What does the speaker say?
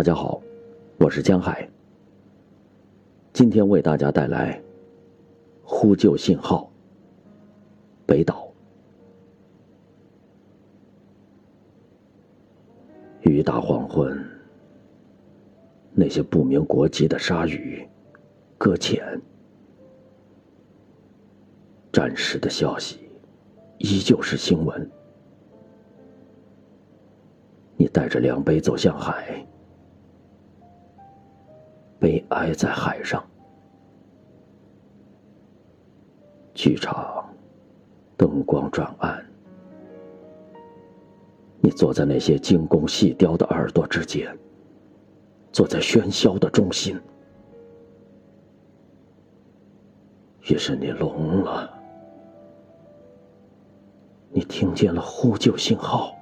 大家好，我是江海。今天为大家带来《呼救信号》。北岛。雨打黄昏，那些不明国籍的鲨鱼搁浅，战时的消息依旧是新闻。你带着量杯走向海。悲哀在海上，剧场灯光转暗，你坐在那些精工细雕的耳朵之间，坐在喧嚣的中心，于是你聋了，你听见了呼救信号。